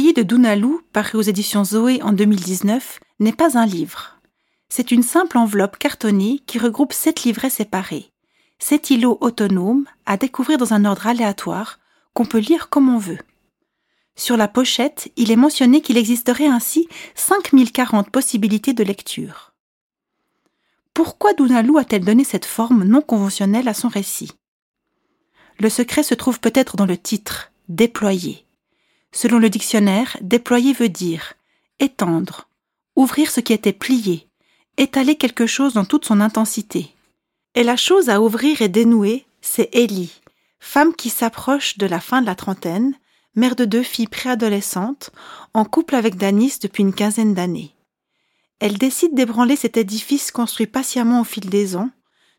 Déployé de Dunalou, paru aux éditions Zoé en 2019, n'est pas un livre. C'est une simple enveloppe cartonnée qui regroupe sept livrets séparés. Sept îlots autonomes à découvrir dans un ordre aléatoire qu'on peut lire comme on veut. Sur la pochette, il est mentionné qu'il existerait ainsi 5040 possibilités de lecture. Pourquoi Dunalou a-t-elle donné cette forme non conventionnelle à son récit? Le secret se trouve peut-être dans le titre, déployer. Selon le dictionnaire, déployer veut dire étendre, ouvrir ce qui était plié, étaler quelque chose dans toute son intensité. Et la chose à ouvrir et dénouer, c'est Ellie, femme qui s'approche de la fin de la trentaine, mère de deux filles préadolescentes, en couple avec Danis depuis une quinzaine d'années. Elle décide d'ébranler cet édifice construit patiemment au fil des ans,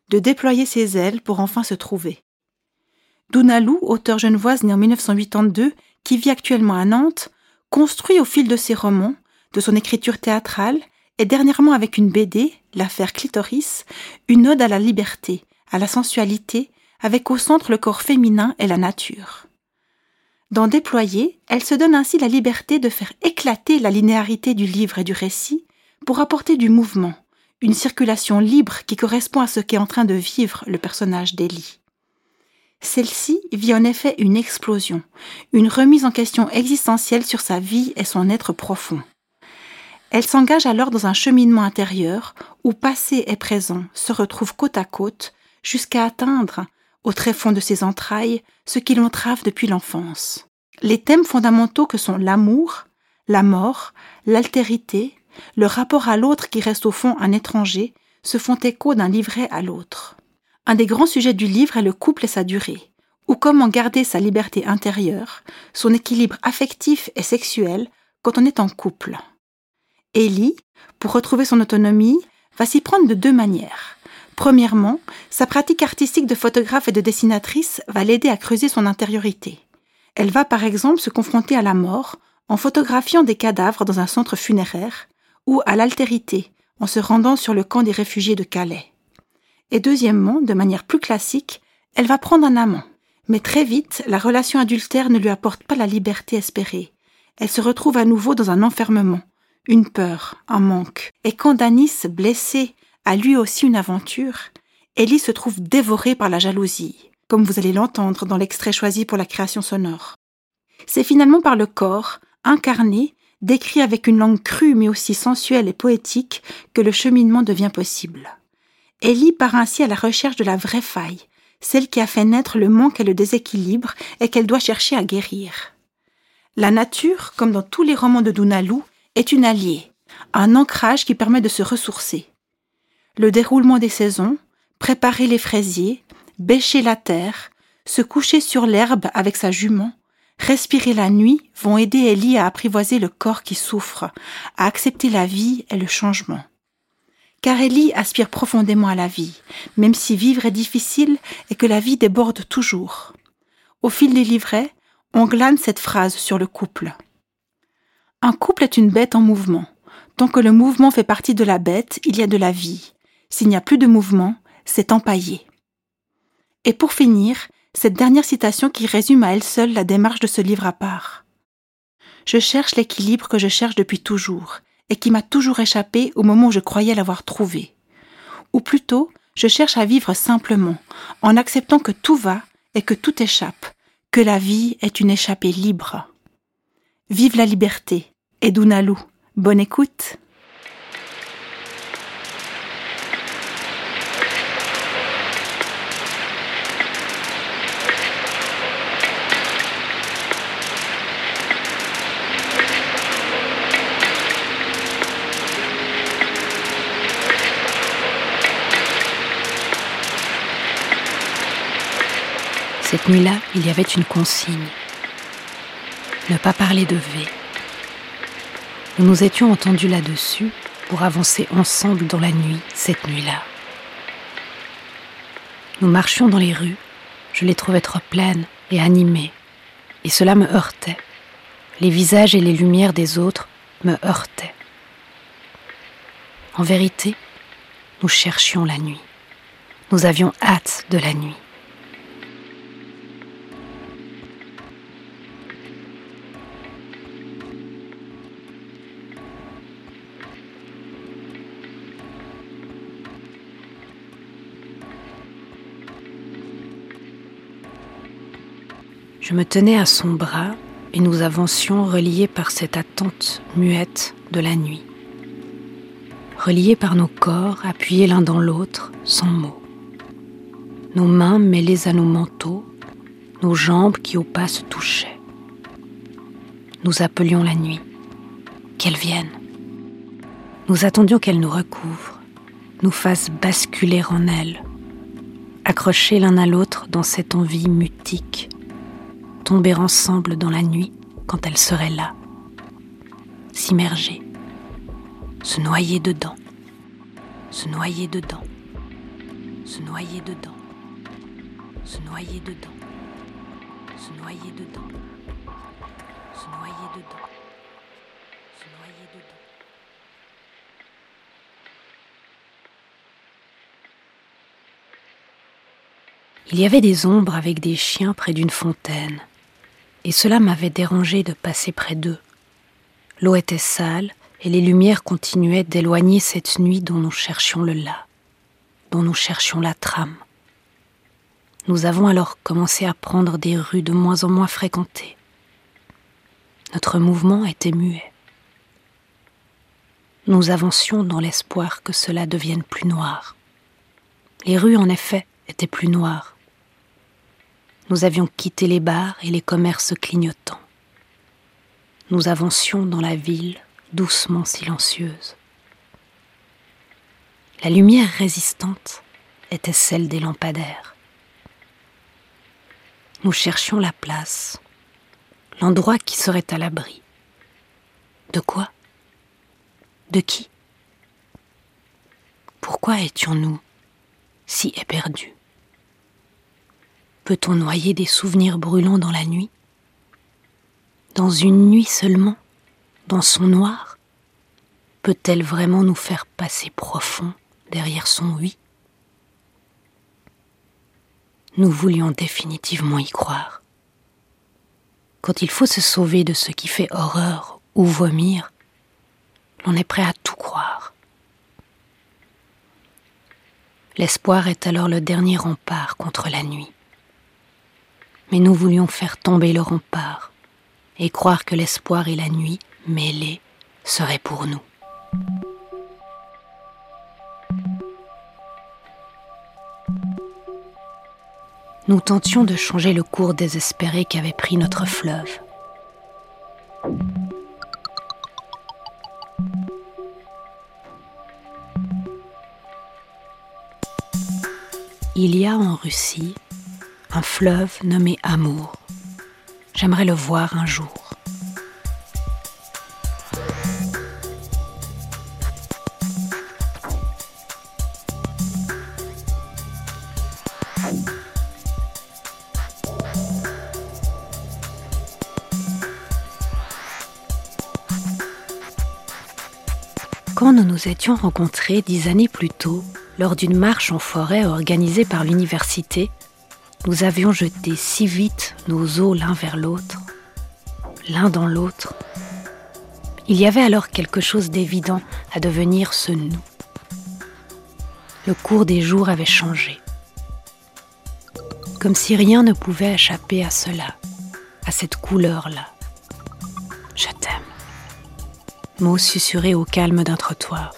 de déployer ses ailes pour enfin se trouver. Dunalou, auteur genevoise né en 1982, qui vit actuellement à Nantes, construit au fil de ses romans, de son écriture théâtrale, et dernièrement avec une BD, l'affaire Clitoris, une ode à la liberté, à la sensualité, avec au centre le corps féminin et la nature. Dans Déployer, elle se donne ainsi la liberté de faire éclater la linéarité du livre et du récit pour apporter du mouvement, une circulation libre qui correspond à ce qu'est en train de vivre le personnage d'Elie. Celle-ci vit en effet une explosion, une remise en question existentielle sur sa vie et son être profond. Elle s'engage alors dans un cheminement intérieur où passé et présent se retrouvent côte à côte jusqu'à atteindre, au tréfonds de ses entrailles, ce qui l'entrave depuis l'enfance. Les thèmes fondamentaux que sont l'amour, la mort, l'altérité, le rapport à l'autre qui reste au fond un étranger, se font écho d'un livret à l'autre. Un des grands sujets du livre est le couple et sa durée, ou comment garder sa liberté intérieure, son équilibre affectif et sexuel quand on est en couple. Ellie, pour retrouver son autonomie, va s'y prendre de deux manières. Premièrement, sa pratique artistique de photographe et de dessinatrice va l'aider à creuser son intériorité. Elle va par exemple se confronter à la mort en photographiant des cadavres dans un centre funéraire ou à l'altérité en se rendant sur le camp des réfugiés de Calais. Et deuxièmement, de manière plus classique, elle va prendre un amant. Mais très vite, la relation adultère ne lui apporte pas la liberté espérée. Elle se retrouve à nouveau dans un enfermement, une peur, un manque. Et quand Danis, blessé, a lui aussi une aventure, Ellie se trouve dévorée par la jalousie, comme vous allez l'entendre dans l'extrait choisi pour la création sonore. C'est finalement par le corps, incarné, décrit avec une langue crue mais aussi sensuelle et poétique, que le cheminement devient possible. Ellie part ainsi à la recherche de la vraie faille, celle qui a fait naître le manque et le déséquilibre et qu'elle doit chercher à guérir. La nature, comme dans tous les romans de Dunalou, est une alliée, un ancrage qui permet de se ressourcer. Le déroulement des saisons, préparer les fraisiers, bêcher la terre, se coucher sur l'herbe avec sa jument, respirer la nuit vont aider Ellie à apprivoiser le corps qui souffre, à accepter la vie et le changement car Ellie aspire profondément à la vie, même si vivre est difficile et que la vie déborde toujours. Au fil des livrets, on glane cette phrase sur le couple. Un couple est une bête en mouvement. Tant que le mouvement fait partie de la bête, il y a de la vie. S'il n'y a plus de mouvement, c'est empaillé. Et pour finir, cette dernière citation qui résume à elle seule la démarche de ce livre à part. Je cherche l'équilibre que je cherche depuis toujours, et qui m'a toujours échappé au moment où je croyais l'avoir trouvé. Ou plutôt, je cherche à vivre simplement, en acceptant que tout va et que tout échappe, que la vie est une échappée libre. Vive la liberté, Edunalou. Bonne écoute. Cette nuit-là, il y avait une consigne. Ne pas parler de V. Nous nous étions entendus là-dessus pour avancer ensemble dans la nuit, cette nuit-là. Nous marchions dans les rues, je les trouvais trop pleines et animées, et cela me heurtait. Les visages et les lumières des autres me heurtaient. En vérité, nous cherchions la nuit. Nous avions hâte de la nuit. Je me tenais à son bras et nous avancions reliés par cette attente muette de la nuit. Reliés par nos corps, appuyés l'un dans l'autre, sans mots. Nos mains mêlées à nos manteaux, nos jambes qui au pas se touchaient. Nous appelions la nuit, qu'elle vienne. Nous attendions qu'elle nous recouvre, nous fasse basculer en elle, accrochés l'un à l'autre dans cette envie mutique, tomber ensemble dans la nuit quand elle serait là, s'immerger, se noyer dedans, se noyer dedans, se noyer dedans, se noyer dedans, se noyer dedans, se noyer dedans, se noyer dedans. Il y avait des ombres avec des chiens près d'une fontaine, et cela m'avait dérangé de passer près d'eux. L'eau était sale, et les lumières continuaient d'éloigner cette nuit dont nous cherchions le là, dont nous cherchions la trame. Nous avons alors commencé à prendre des rues de moins en moins fréquentées. Notre mouvement était muet. Nous avancions dans l'espoir que cela devienne plus noir. Les rues, en effet, étaient plus noires. Nous avions quitté les bars et les commerces clignotants. Nous avancions dans la ville doucement silencieuse. La lumière résistante était celle des lampadaires. Nous cherchions la place, l'endroit qui serait à l'abri. De quoi? De qui? Pourquoi étions-nous si éperdus? Peut-on noyer des souvenirs brûlants dans la nuit? Dans une nuit seulement? Dans son noir? Peut-elle vraiment nous faire passer profond derrière son oui? Nous voulions définitivement y croire. Quand il faut se sauver de ce qui fait horreur ou vomir, l'on est prêt à tout croire. L'espoir est alors le dernier rempart contre la nuit mais nous voulions faire tomber le rempart et croire que l'espoir et la nuit mêlés seraient pour nous. Nous tentions de changer le cours désespéré qu'avait pris notre fleuve. Il y a en Russie un fleuve nommé Amour. J'aimerais le voir un jour. Quand nous nous étions rencontrés dix années plus tôt, lors d'une marche en forêt organisée par l'université, nous avions jeté si vite nos os l'un vers l'autre, l'un dans l'autre. Il y avait alors quelque chose d'évident à devenir ce nous. Le cours des jours avait changé. Comme si rien ne pouvait échapper à cela, à cette couleur-là. Je t'aime. Mots susurrés au calme d'un trottoir.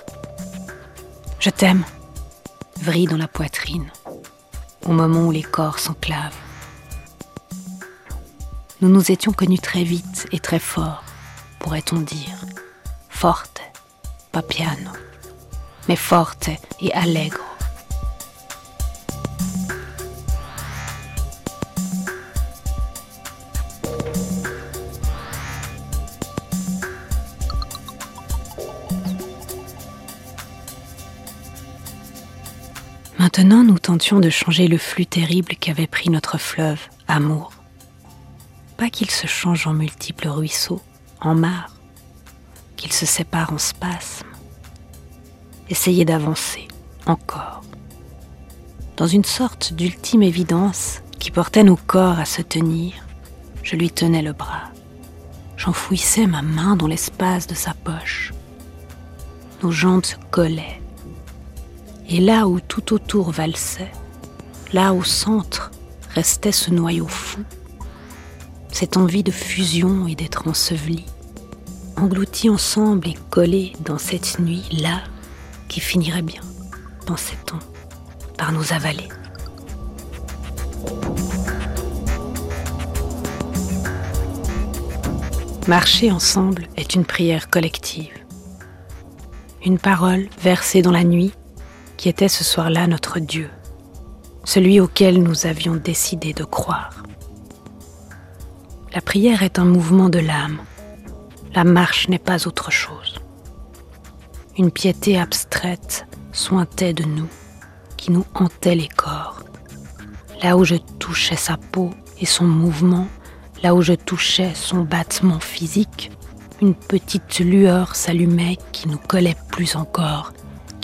Je t'aime. Vrille dans la poitrine au moment où les corps s'enclavent. Nous nous étions connus très vite et très fort, pourrait-on dire. Forte, pas piano, mais forte et allegro. Maintenant, nous tentions de changer le flux terrible qu'avait pris notre fleuve, amour. Pas qu'il se change en multiples ruisseaux, en mares, qu'il se sépare en spasmes. Essayez d'avancer, encore, dans une sorte d'ultime évidence qui portait nos corps à se tenir, je lui tenais le bras. J'enfouissais ma main dans l'espace de sa poche. Nos jambes se collaient, et là où tout autour valsait, là au centre restait ce noyau fou, cette envie de fusion et d'être ensevelis, engloutis ensemble et collés dans cette nuit-là qui finirait bien, pensait-on, par nous avaler. Marcher ensemble est une prière collective, une parole versée dans la nuit qui était ce soir-là notre Dieu, celui auquel nous avions décidé de croire. La prière est un mouvement de l'âme, la marche n'est pas autre chose. Une piété abstraite sointait de nous, qui nous hantait les corps. Là où je touchais sa peau et son mouvement, là où je touchais son battement physique, une petite lueur s'allumait qui nous collait plus encore,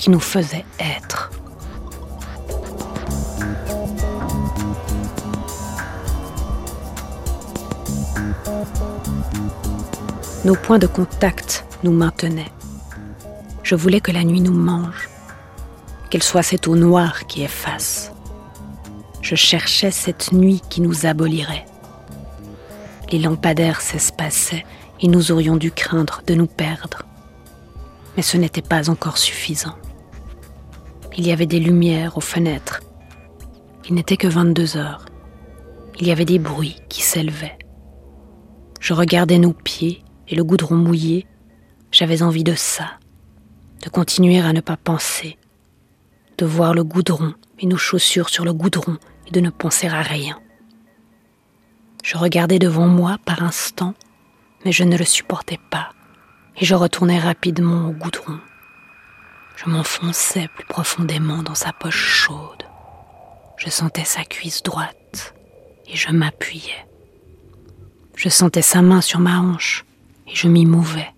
qui nous faisait être. Nos points de contact nous maintenaient. Je voulais que la nuit nous mange, qu'elle soit cette eau noire qui efface. Je cherchais cette nuit qui nous abolirait. Les lampadaires s'espaçaient et nous aurions dû craindre de nous perdre. Mais ce n'était pas encore suffisant. Il y avait des lumières aux fenêtres. Il n'était que 22 heures. Il y avait des bruits qui s'élevaient. Je regardais nos pieds et le goudron mouillé. J'avais envie de ça, de continuer à ne pas penser, de voir le goudron et nos chaussures sur le goudron et de ne penser à rien. Je regardais devant moi par instant, mais je ne le supportais pas, et je retournais rapidement au goudron. Je m'enfonçais plus profondément dans sa poche chaude. Je sentais sa cuisse droite, et je m'appuyais. Je sentais sa main sur ma hanche, et je m'y mouvais.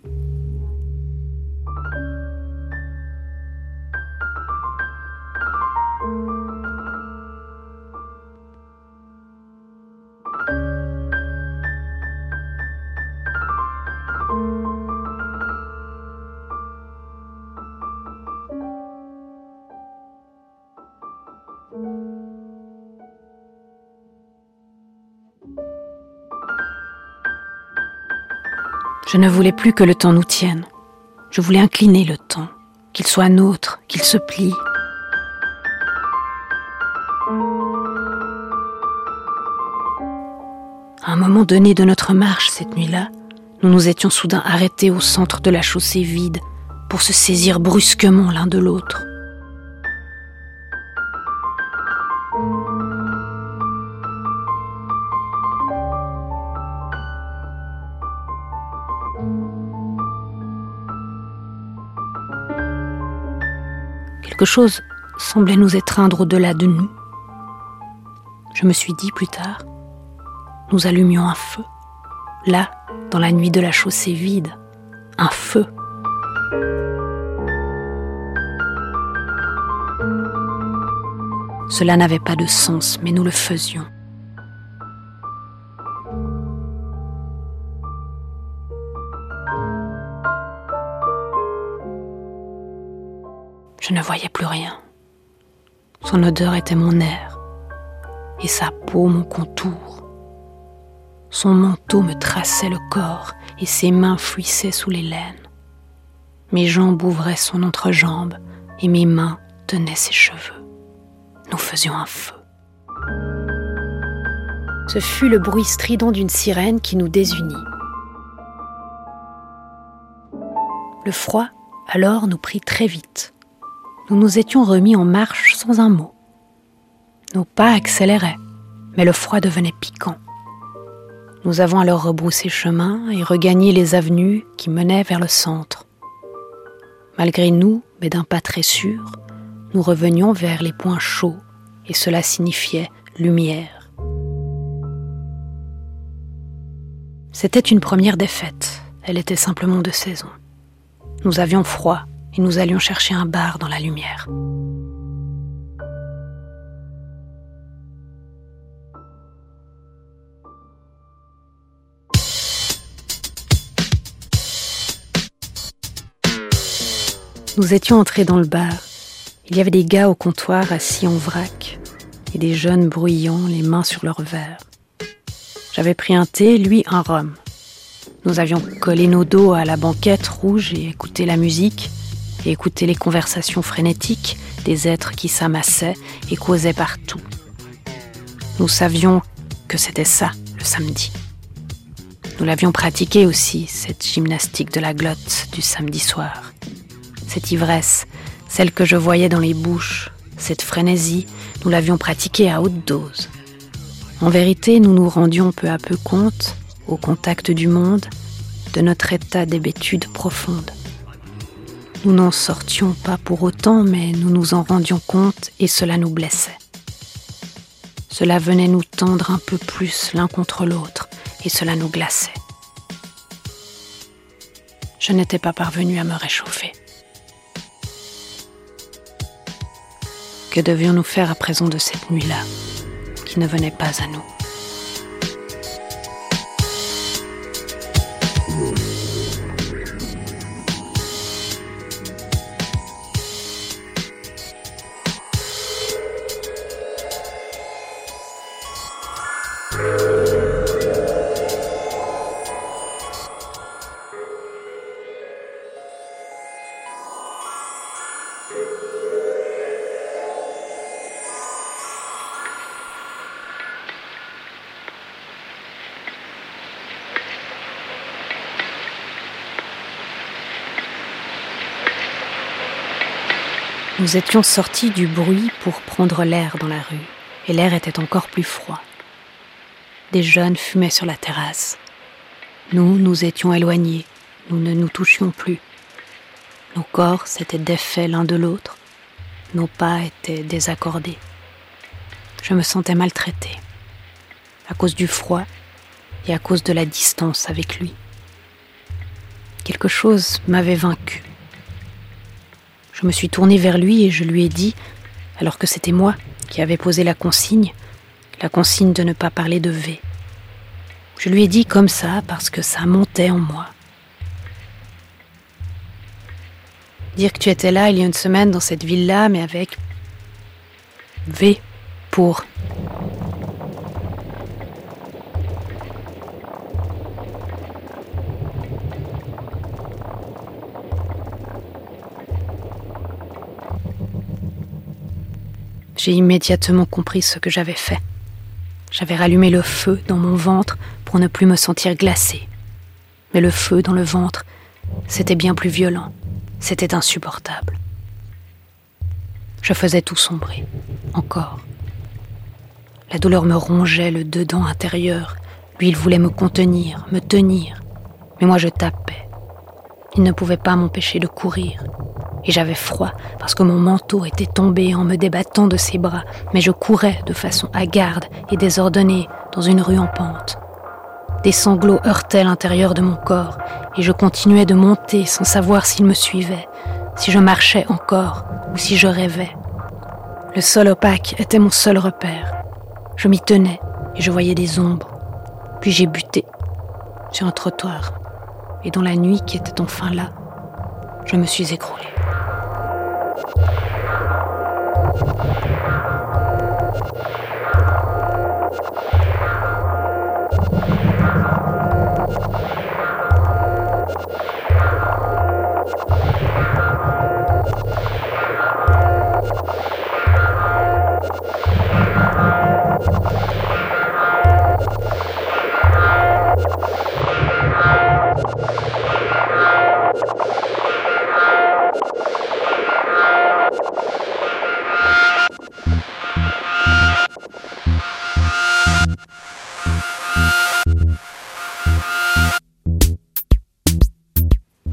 Je ne voulais plus que le temps nous tienne. Je voulais incliner le temps, qu'il soit nôtre, qu'il se plie. À un moment donné de notre marche cette nuit-là, nous nous étions soudain arrêtés au centre de la chaussée vide pour se saisir brusquement l'un de l'autre. Quelque chose semblait nous étreindre au-delà de nous. Je me suis dit plus tard, nous allumions un feu, là, dans la nuit de la chaussée vide, un feu. Cela n'avait pas de sens, mais nous le faisions. Je ne voyais plus rien. Son odeur était mon air, et sa peau mon contour. Son manteau me traçait le corps, et ses mains fluissaient sous les laines. Mes jambes ouvraient son entrejambe, et mes mains tenaient ses cheveux. Nous faisions un feu. Ce fut le bruit strident d'une sirène qui nous désunit. Le froid, alors, nous prit très vite nous étions remis en marche sans un mot. Nos pas accéléraient, mais le froid devenait piquant. Nous avons alors rebroussé chemin et regagné les avenues qui menaient vers le centre. Malgré nous, mais d'un pas très sûr, nous revenions vers les points chauds, et cela signifiait lumière. C'était une première défaite, elle était simplement de saison. Nous avions froid, et nous allions chercher un bar dans la lumière. Nous étions entrés dans le bar. Il y avait des gars au comptoir assis en vrac et des jeunes bruyants, les mains sur leurs verres. J'avais pris un thé, lui un rhum. Nous avions collé nos dos à la banquette rouge et écouté la musique, et écouté les conversations frénétiques des êtres qui s'amassaient et causaient partout. Nous savions que c'était ça, le samedi. Nous l'avions pratiqué aussi, cette gymnastique de la glotte du samedi soir. Cette ivresse, celle que je voyais dans les bouches, cette frénésie, nous l'avions pratiquée à haute dose. En vérité, nous nous rendions peu à peu compte, au contact du monde, de notre état d'hébétude profonde. Nous n'en sortions pas pour autant, mais nous nous en rendions compte et cela nous blessait. Cela venait nous tendre un peu plus l'un contre l'autre et cela nous glaçait. Je n'étais pas parvenue à me réchauffer. Que devions-nous faire à présent de cette nuit-là, qui ne venait pas à nous? Nous étions sortis du bruit pour prendre l'air dans la rue, et l'air était encore plus froid. Des jeunes fumaient sur la terrasse. Nous, nous étions éloignés, nous ne nous touchions plus. Nos corps s'étaient défaits l'un de l'autre, nos pas étaient désaccordés. Je me sentais maltraitée, à cause du froid et à cause de la distance avec lui. Quelque chose m'avait vaincu. Je me suis tournée vers lui et je lui ai dit, alors que c'était moi qui avais posé la consigne, la consigne de ne pas parler de V. Je lui ai dit comme ça parce que ça montait en moi. Dire que tu étais là il y a une semaine dans cette ville-là, mais avec V pour J'ai immédiatement compris ce que j'avais fait. J'avais rallumé le feu dans mon ventre pour ne plus me sentir glacée. Mais le feu dans le ventre, c'était bien plus violent, c'était insupportable. Je faisais tout sombrer, encore. La douleur me rongeait le dedans intérieur. Lui, il voulait me contenir, me tenir. Mais moi, je tapais. Il ne pouvait pas m'empêcher de courir, et j'avais froid parce que mon manteau était tombé en me débattant de ses bras, mais je courais de façon hagarde et désordonnée dans une rue en pente. Des sanglots heurtaient l'intérieur de mon corps, et je continuais de monter sans savoir s'il me suivait, si je marchais encore ou si je rêvais. Le sol opaque était mon seul repère. Je m'y tenais et je voyais des ombres. Puis j'ai buté sur un trottoir, et dans la nuit qui était enfin là, je me suis écroulée.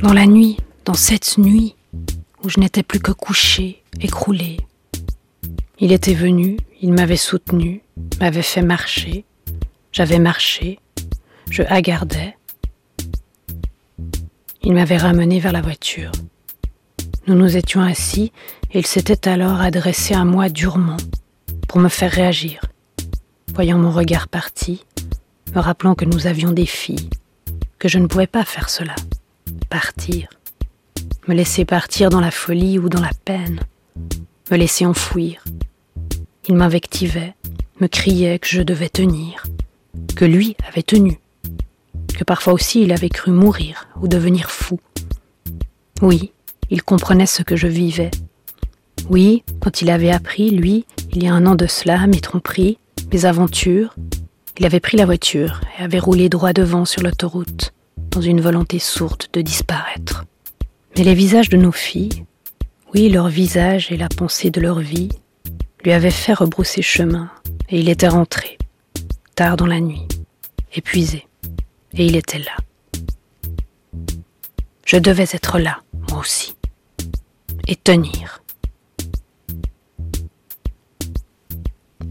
Dans la nuit, dans cette nuit, où je n'étais plus que couché, écroulé, il était venu, il m'avait soutenu, m'avait fait marcher, j'avais marché, je hagardais. Il m'avait ramené vers la voiture. Nous nous étions assis et il s'était alors adressé à moi durement pour me faire réagir. Voyant mon regard parti, me rappelant que nous avions des filles, que je ne pouvais pas faire cela partir, me laisser partir dans la folie ou dans la peine, me laisser enfouir. Il m'invectivait, me criait que je devais tenir, que lui avait tenu, que parfois aussi il avait cru mourir ou devenir fou. Oui, il comprenait ce que je vivais. Oui, quand il avait appris, lui, il y a un an de cela, mes tromperies, mes aventures, il avait pris la voiture et avait roulé droit devant sur l'autoroute, dans une volonté sourde de disparaître. Mais les visages de nos filles, oui, leur visage et la pensée de leur vie, lui avaient fait rebrousser chemin, et il était rentré, tard dans la nuit, épuisé, et il était là. Je devais être là, moi aussi, et tenir.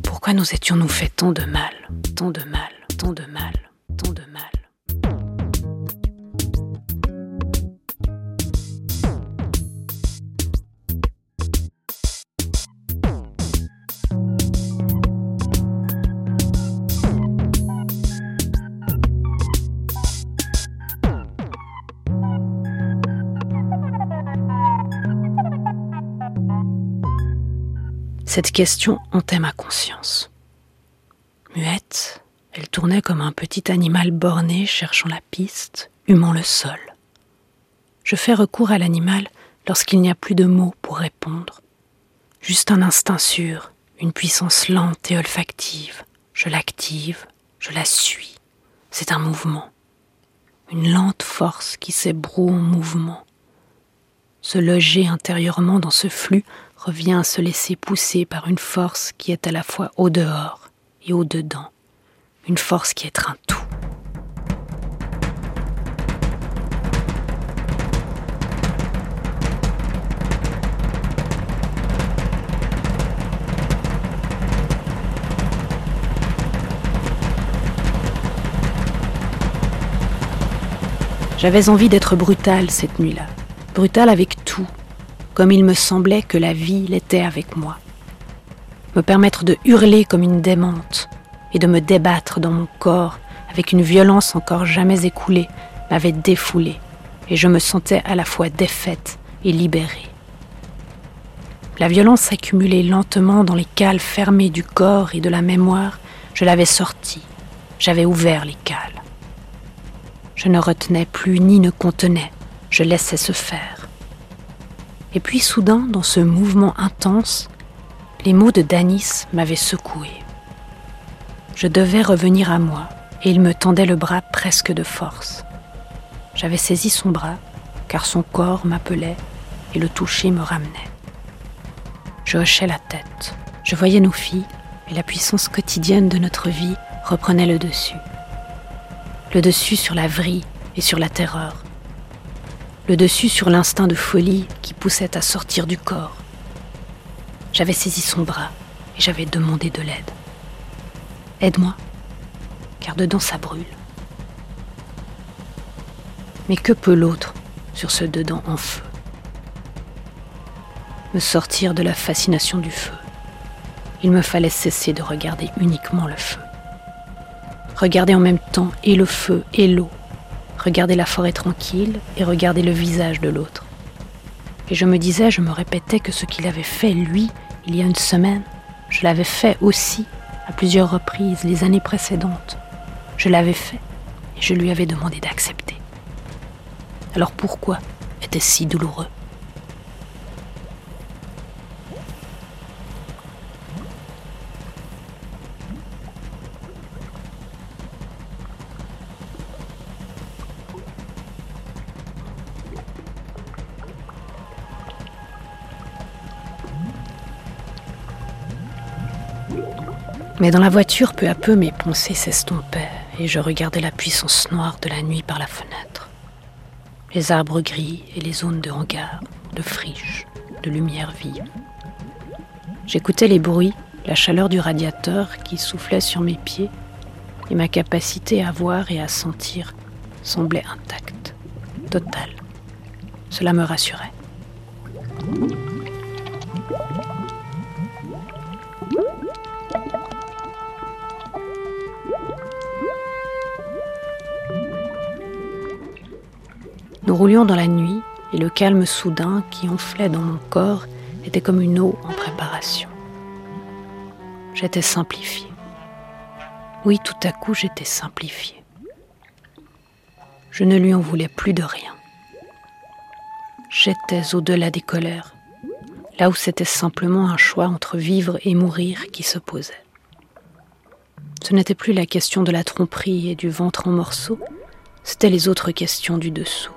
Pourquoi nous étions-nous fait tant de mal, tant de mal, tant de mal, tant de mal? Cette question hantait ma conscience. Muette, elle tournait comme un petit animal borné cherchant la piste, humant le sol. Je fais recours à l'animal lorsqu'il n'y a plus de mots pour répondre. Juste un instinct sûr, une puissance lente et olfactive. Je l'active, je la suis. C'est un mouvement. Une lente force qui s'ébroue en mouvement. Se loger intérieurement dans ce flux revient à se laisser pousser par une force qui est à la fois au dehors et au dedans, une force qui est un tout. J'avais envie d'être brutale cette nuit-là, brutale avec tout, comme il me semblait que la vie l'était avec moi. Me permettre de hurler comme une démente et de me débattre dans mon corps avec une violence encore jamais écoulée m'avait défoulée et je me sentais à la fois défaite et libérée. La violence s'accumulait lentement dans les cales fermées du corps et de la mémoire, je l'avais sortie, j'avais ouvert les cales. Je ne retenais plus ni ne contenais, je laissais se faire. Et puis soudain, dans ce mouvement intense, les mots de Danis m'avaient secoué. Je devais revenir à moi, et il me tendait le bras presque de force. J'avais saisi son bras, car son corps m'appelait, et le toucher me ramenait. Je hochais la tête. Je voyais nos filles, et la puissance quotidienne de notre vie reprenait le dessus. Le dessus sur la vrille et sur la terreur, le dessus sur l'instinct de folie qui poussait à sortir du corps. J'avais saisi son bras et j'avais demandé de l'aide. Aide-moi, car dedans ça brûle. Mais que peut l'autre sur ce dedans en feu? Me sortir de la fascination du feu. Il me fallait cesser de regarder uniquement le feu. Regarder en même temps et le feu et l'eau regarder la forêt tranquille et regarder le visage de l'autre. Et je me disais, je me répétais que ce qu'il avait fait, lui, il y a une semaine, je l'avais fait aussi à plusieurs reprises les années précédentes. Je l'avais fait et je lui avais demandé d'accepter. Alors pourquoi était-ce si douloureux? Mais dans la voiture, peu à peu, mes pensées s'estompaient et je regardais la puissance noire de la nuit par la fenêtre. Les arbres gris et les zones de hangar, de friches, de lumière vive. J'écoutais les bruits, la chaleur du radiateur qui soufflait sur mes pieds et ma capacité à voir et à sentir semblait intacte, totale. Cela me rassurait. Nous roulions dans la nuit et le calme soudain qui enflait dans mon corps était comme une eau en préparation. J'étais simplifiée. Oui, tout à coup, j'étais simplifiée. Je ne lui en voulais plus de rien. J'étais au-delà des colères, là où c'était simplement un choix entre vivre et mourir qui se posait. Ce n'était plus la question de la tromperie et du ventre en morceaux, c'était les autres questions du dessous.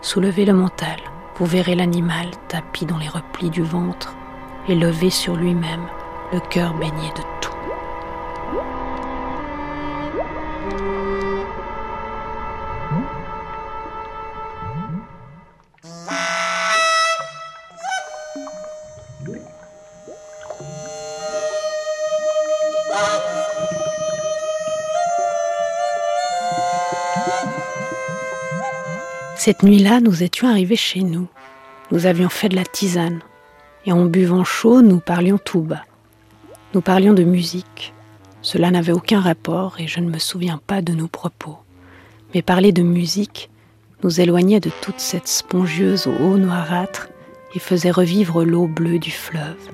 Soulevez le mental, vous verrez l'animal tapi dans les replis du ventre et levé sur lui-même, le cœur baigné de Cette nuit-là, nous étions arrivés chez nous. Nous avions fait de la tisane. Et en buvant chaud, nous parlions tout bas. Nous parlions de musique. Cela n'avait aucun rapport et je ne me souviens pas de nos propos. Mais parler de musique nous éloignait de toute cette spongieuse eau noirâtre et faisait revivre l'eau bleue du fleuve.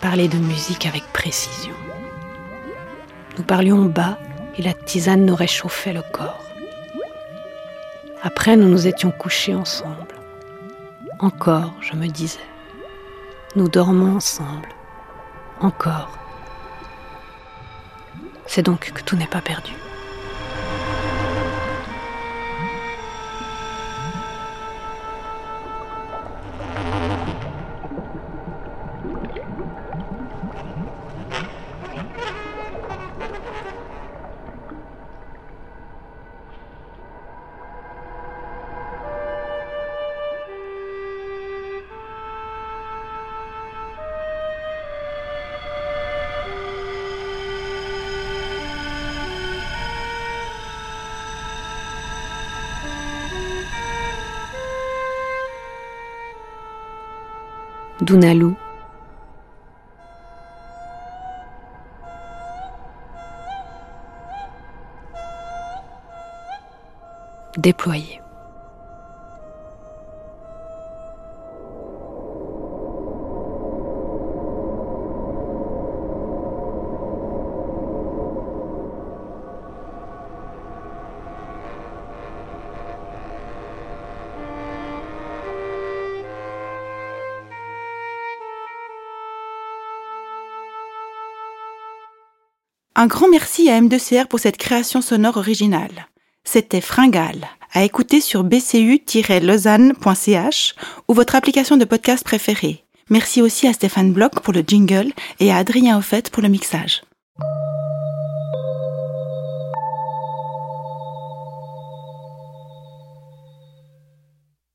Parler de musique avec précision. Nous parlions bas et la tisane nous réchauffait le corps. Après, nous nous étions couchés ensemble. Encore, je me disais. Nous dormons ensemble. Encore. C'est donc que tout n'est pas perdu. Déployé. Un grand merci à M2CR pour cette création sonore originale. C'était Fringale, à écouter sur bcu-lausanne.ch ou votre application de podcast préférée. Merci aussi à Stéphane Bloch pour le jingle et à Adrien Offet pour le mixage.